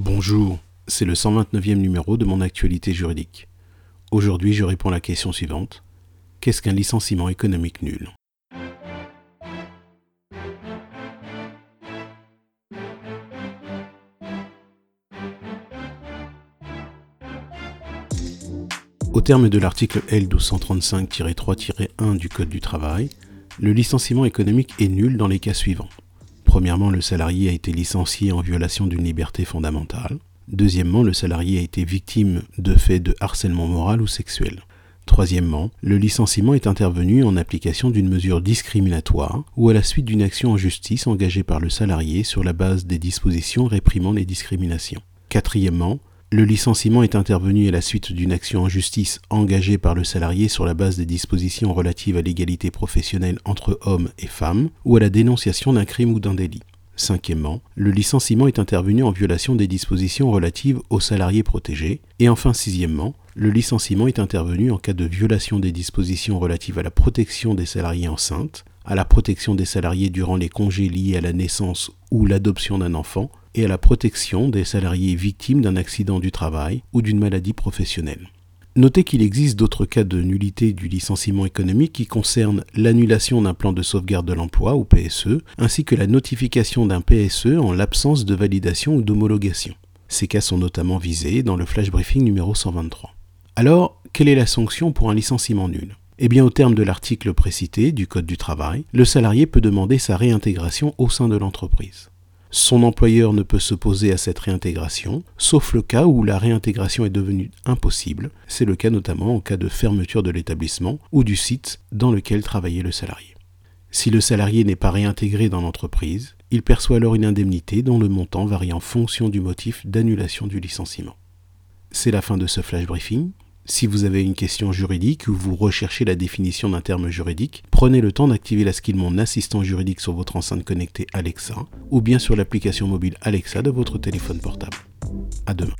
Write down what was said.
Bonjour, c'est le 129e numéro de mon actualité juridique. Aujourd'hui, je réponds à la question suivante. Qu'est-ce qu'un licenciement économique nul? Au terme de l'article L1235-3-1 du Code du travail, le licenciement économique est nul dans les cas suivants. Premièrement, le salarié a été licencié en violation d'une liberté fondamentale. Deuxièmement, le salarié a été victime de faits de harcèlement moral ou sexuel. Troisièmement, le licenciement est intervenu en application d'une mesure discriminatoire ou à la suite d'une action en justice engagée par le salarié sur la base des dispositions réprimant les discriminations. Quatrièmement, le licenciement est intervenu à la suite d'une action en justice engagée par le salarié sur la base des dispositions relatives à l'égalité professionnelle entre hommes et femmes ou à la dénonciation d'un crime ou d'un délit. Cinquièmement, le licenciement est intervenu en violation des dispositions relatives aux salariés protégés. Et enfin, sixièmement, le licenciement est intervenu en cas de violation des dispositions relatives à la protection des salariés enceintes, à la protection des salariés durant les congés liés à la naissance ou l'adoption d'un enfant, et à la protection des salariés victimes d'un accident du travail ou d'une maladie professionnelle. Notez qu'il existe d'autres cas de nullité du licenciement économique qui concernent l'annulation d'un plan de sauvegarde de l'emploi ou PSE, ainsi que la notification d'un PSE en l'absence de validation ou d'homologation. Ces cas sont notamment visés dans le flash briefing numéro 123. Alors, quelle est la sanction pour un licenciement nul? Eh bien, au terme de l'article précité du Code du travail, le salarié peut demander sa réintégration au sein de l'entreprise. Son employeur ne peut s'opposer à cette réintégration, sauf le cas où la réintégration est devenue impossible. C'est le cas notamment en cas de fermeture de l'établissement ou du site dans lequel travaillait le salarié. Si le salarié n'est pas réintégré dans l'entreprise, il perçoit alors une indemnité dont le montant varie en fonction du motif d'annulation du licenciement. C'est la fin de ce flash briefing. Si vous avez une question juridique ou vous recherchez la définition d'un terme juridique, prenez le temps d'activer la skill Mon assistant juridique sur votre enceinte connectée Alexa ou bien sur l'application mobile Alexa de votre téléphone portable. À demain.